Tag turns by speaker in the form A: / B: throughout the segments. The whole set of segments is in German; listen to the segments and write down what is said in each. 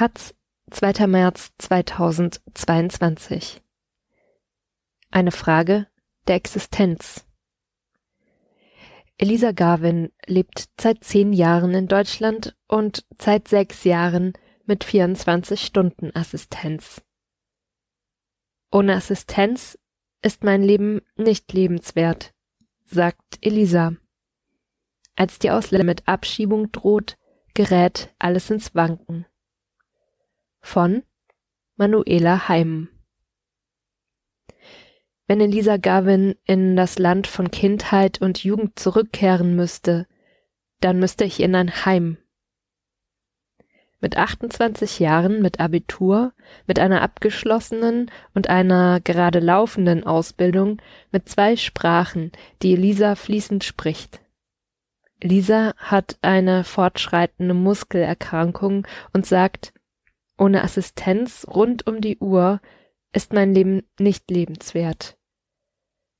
A: Taz, 2. März 2022. Eine Frage der Existenz. Elisa Garvin lebt seit zehn Jahren in Deutschland und seit sechs Jahren mit 24 Stunden Assistenz. Ohne Assistenz ist mein Leben nicht lebenswert, sagt Elisa. Als die Ausländer mit Abschiebung droht, gerät alles ins Wanken. Von Manuela Heim Wenn Elisa Gavin in das Land von Kindheit und Jugend zurückkehren müsste, dann müsste ich in ein Heim. Mit 28 Jahren, mit Abitur, mit einer abgeschlossenen und einer gerade laufenden Ausbildung, mit zwei Sprachen, die Elisa fließend spricht. Lisa hat eine fortschreitende Muskelerkrankung und sagt, ohne Assistenz rund um die Uhr ist mein Leben nicht lebenswert.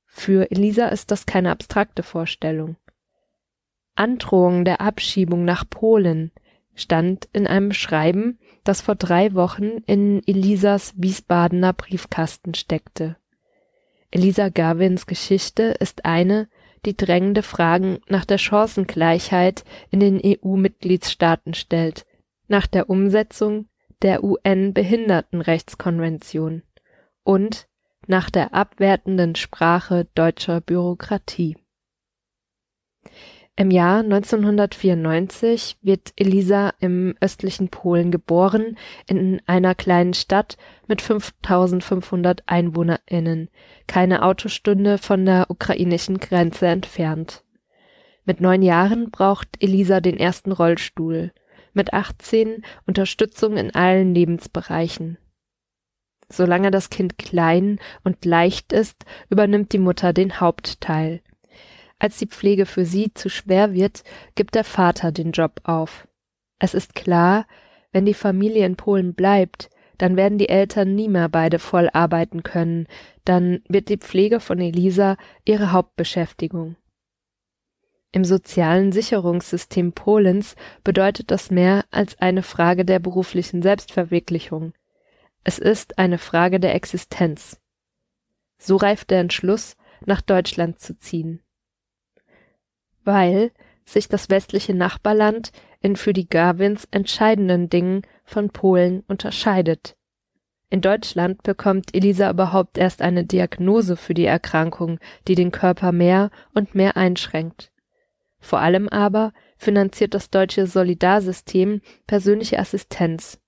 A: Für Elisa ist das keine abstrakte Vorstellung. Androhung der Abschiebung nach Polen stand in einem Schreiben, das vor drei Wochen in Elisas Wiesbadener Briefkasten steckte. Elisa Gavins Geschichte ist eine, die drängende Fragen nach der Chancengleichheit in den EU-Mitgliedstaaten stellt, nach der Umsetzung der UN-Behindertenrechtskonvention und nach der abwertenden Sprache deutscher Bürokratie. Im Jahr 1994 wird Elisa im östlichen Polen geboren, in einer kleinen Stadt mit 5500 EinwohnerInnen, keine Autostunde von der ukrainischen Grenze entfernt. Mit neun Jahren braucht Elisa den ersten Rollstuhl, mit 18 Unterstützung in allen Lebensbereichen. Solange das Kind klein und leicht ist, übernimmt die Mutter den Hauptteil. Als die Pflege für sie zu schwer wird, gibt der Vater den Job auf. Es ist klar, wenn die Familie in Polen bleibt, dann werden die Eltern nie mehr beide voll arbeiten können, dann wird die Pflege von Elisa ihre Hauptbeschäftigung. Im sozialen Sicherungssystem Polens bedeutet das mehr als eine Frage der beruflichen Selbstverwirklichung. Es ist eine Frage der Existenz. So reift der Entschluss, nach Deutschland zu ziehen weil sich das westliche Nachbarland in für die Gawins entscheidenden Dingen von Polen unterscheidet. In Deutschland bekommt Elisa überhaupt erst eine Diagnose für die Erkrankung, die den Körper mehr und mehr einschränkt. Vor allem aber finanziert das deutsche Solidarsystem persönliche Assistenz.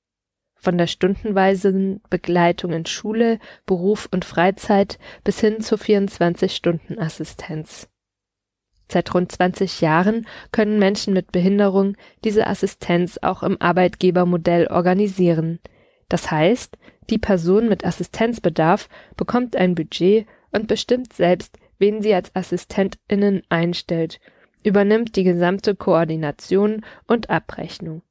A: Von der stundenweisen Begleitung in Schule, Beruf und Freizeit bis hin zur 24-Stunden-Assistenz. Seit rund 20 Jahren können Menschen mit Behinderung diese Assistenz auch im Arbeitgebermodell organisieren. Das heißt, die Person mit Assistenzbedarf bekommt ein Budget und bestimmt selbst, wen sie als AssistentInnen einstellt, übernimmt die gesamte Koordination und Abrechnung.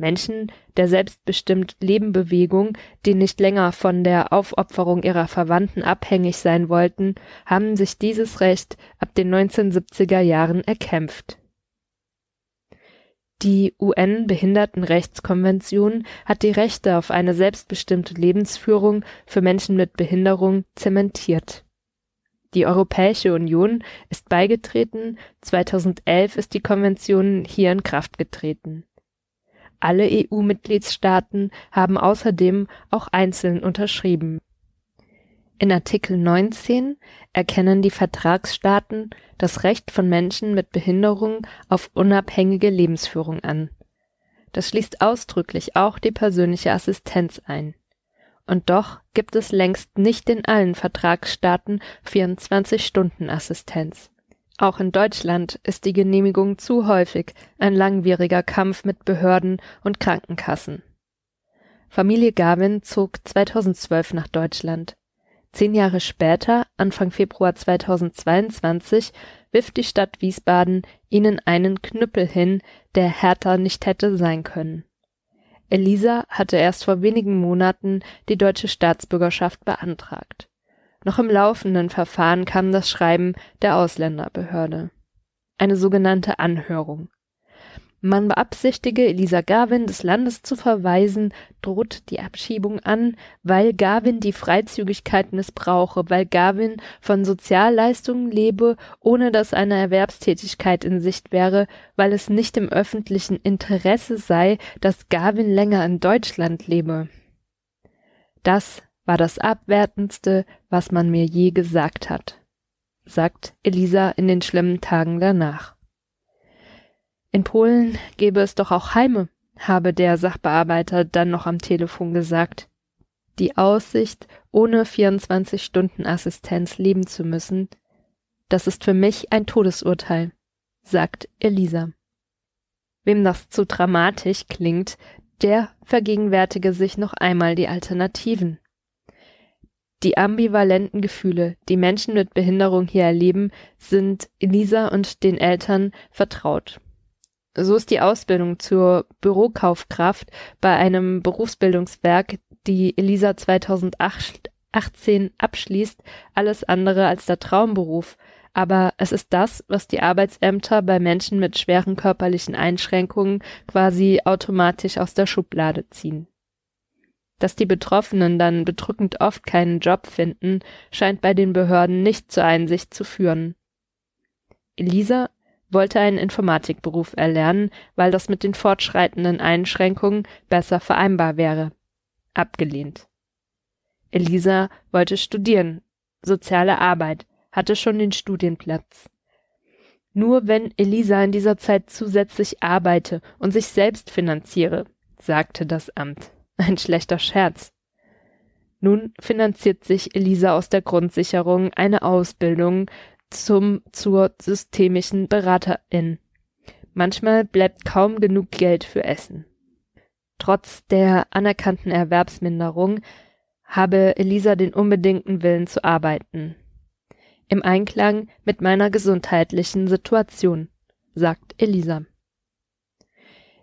A: Menschen der selbstbestimmt Lebenbewegung, die nicht länger von der Aufopferung ihrer Verwandten abhängig sein wollten, haben sich dieses Recht ab den 1970er Jahren erkämpft. Die UN-Behindertenrechtskonvention hat die Rechte auf eine selbstbestimmte Lebensführung für Menschen mit Behinderung zementiert. Die Europäische Union ist beigetreten, 2011 ist die Konvention hier in Kraft getreten alle EU-Mitgliedstaaten haben außerdem auch einzeln unterschrieben. In Artikel 19 erkennen die Vertragsstaaten das Recht von Menschen mit Behinderung auf unabhängige Lebensführung an. Das schließt ausdrücklich auch die persönliche Assistenz ein. Und doch gibt es längst nicht in allen Vertragsstaaten 24-Stunden-Assistenz. Auch in Deutschland ist die Genehmigung zu häufig ein langwieriger Kampf mit Behörden und Krankenkassen. Familie Gavin zog 2012 nach Deutschland. Zehn Jahre später, Anfang Februar 2022, wirft die Stadt Wiesbaden ihnen einen Knüppel hin, der härter nicht hätte sein können. Elisa hatte erst vor wenigen Monaten die deutsche Staatsbürgerschaft beantragt. Noch im laufenden Verfahren kam das Schreiben der Ausländerbehörde. Eine sogenannte Anhörung. Man beabsichtige, Elisa Garvin des Landes zu verweisen, droht die Abschiebung an, weil Garvin die Freizügigkeit missbrauche, weil Garvin von Sozialleistungen lebe, ohne dass eine Erwerbstätigkeit in Sicht wäre, weil es nicht im öffentlichen Interesse sei, dass Garvin länger in Deutschland lebe. Das war das Abwertendste, was man mir je gesagt hat, sagt Elisa in den schlimmen Tagen danach. In Polen gäbe es doch auch Heime, habe der Sachbearbeiter dann noch am Telefon gesagt. Die Aussicht, ohne 24 Stunden Assistenz leben zu müssen, das ist für mich ein Todesurteil, sagt Elisa. Wem das zu dramatisch klingt, der vergegenwärtige sich noch einmal die Alternativen. Die ambivalenten Gefühle, die Menschen mit Behinderung hier erleben, sind Elisa und den Eltern vertraut. So ist die Ausbildung zur Bürokaufkraft bei einem Berufsbildungswerk, die Elisa 2018 abschließt, alles andere als der Traumberuf. Aber es ist das, was die Arbeitsämter bei Menschen mit schweren körperlichen Einschränkungen quasi automatisch aus der Schublade ziehen. Dass die Betroffenen dann bedrückend oft keinen Job finden, scheint bei den Behörden nicht zur Einsicht zu führen. Elisa wollte einen Informatikberuf erlernen, weil das mit den fortschreitenden Einschränkungen besser vereinbar wäre. Abgelehnt. Elisa wollte studieren, soziale Arbeit, hatte schon den Studienplatz. Nur wenn Elisa in dieser Zeit zusätzlich arbeite und sich selbst finanziere, sagte das Amt. Ein schlechter Scherz. Nun finanziert sich Elisa aus der Grundsicherung eine Ausbildung zum zur systemischen Beraterin. Manchmal bleibt kaum genug Geld für Essen. Trotz der anerkannten Erwerbsminderung habe Elisa den unbedingten Willen zu arbeiten. Im Einklang mit meiner gesundheitlichen Situation, sagt Elisa.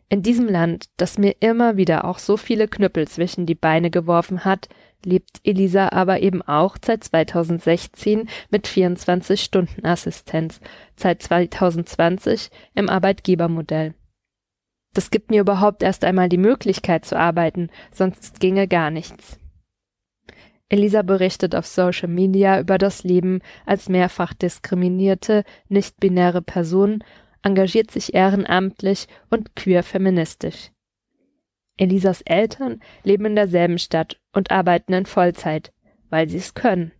A: In diesem Land, das mir immer wieder auch so viele Knüppel zwischen die Beine geworfen hat, lebt Elisa aber eben auch seit 2016 mit 24 Stunden Assistenz, seit 2020 im Arbeitgebermodell. Das gibt mir überhaupt erst einmal die Möglichkeit zu arbeiten, sonst ginge gar nichts. Elisa berichtet auf Social Media über das Leben als mehrfach diskriminierte, nicht-binäre Person, engagiert sich ehrenamtlich und queer feministisch. Elisas Eltern leben in derselben Stadt und arbeiten in Vollzeit, weil sie es können.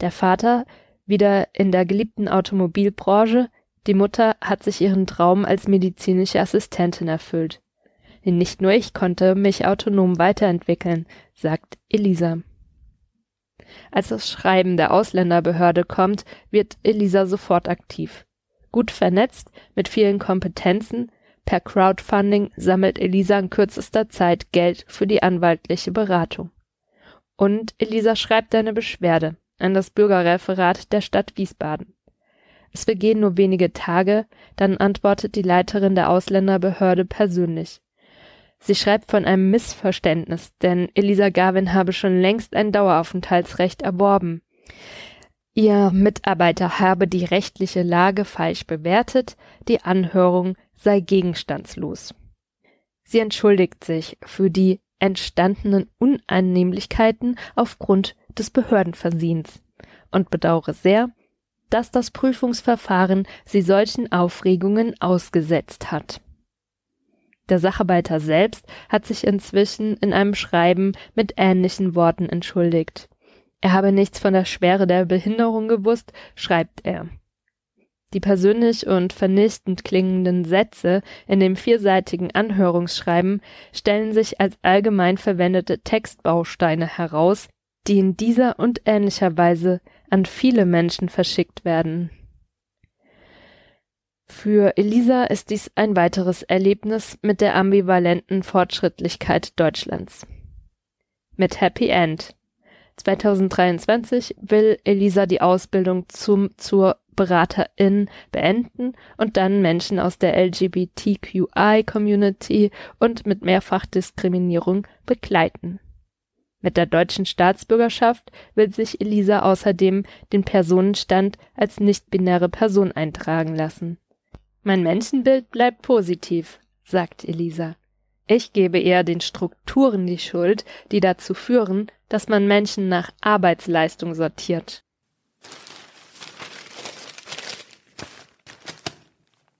A: Der Vater wieder in der geliebten Automobilbranche, die Mutter hat sich ihren Traum als medizinische Assistentin erfüllt. Nicht nur ich konnte mich autonom weiterentwickeln, sagt Elisa. Als das Schreiben der Ausländerbehörde kommt, wird Elisa sofort aktiv. Gut vernetzt, mit vielen Kompetenzen, Per Crowdfunding sammelt Elisa in kürzester Zeit Geld für die anwaltliche Beratung. Und Elisa schreibt eine Beschwerde an das Bürgerreferat der Stadt Wiesbaden. Es vergehen nur wenige Tage, dann antwortet die Leiterin der Ausländerbehörde persönlich. Sie schreibt von einem Missverständnis, denn Elisa Garvin habe schon längst ein Daueraufenthaltsrecht erworben. Ihr Mitarbeiter habe die rechtliche Lage falsch bewertet, die Anhörung sei gegenstandslos. Sie entschuldigt sich für die entstandenen Unannehmlichkeiten aufgrund des Behördenversehens und bedauere sehr, dass das Prüfungsverfahren sie solchen Aufregungen ausgesetzt hat. Der Sacharbeiter selbst hat sich inzwischen in einem Schreiben mit ähnlichen Worten entschuldigt. Er habe nichts von der Schwere der Behinderung gewusst, schreibt er. Die persönlich und vernichtend klingenden Sätze in dem vierseitigen Anhörungsschreiben stellen sich als allgemein verwendete Textbausteine heraus, die in dieser und ähnlicher Weise an viele Menschen verschickt werden. Für Elisa ist dies ein weiteres Erlebnis mit der ambivalenten Fortschrittlichkeit Deutschlands. Mit Happy End. 2023 will Elisa die Ausbildung zum zur Beraterin beenden und dann Menschen aus der LGBTQI-Community und mit Mehrfachdiskriminierung begleiten. Mit der deutschen Staatsbürgerschaft will sich Elisa außerdem den Personenstand als nicht-binäre Person eintragen lassen. Mein Menschenbild bleibt positiv, sagt Elisa. Ich gebe eher den Strukturen die Schuld, die dazu führen, dass man Menschen nach Arbeitsleistung sortiert.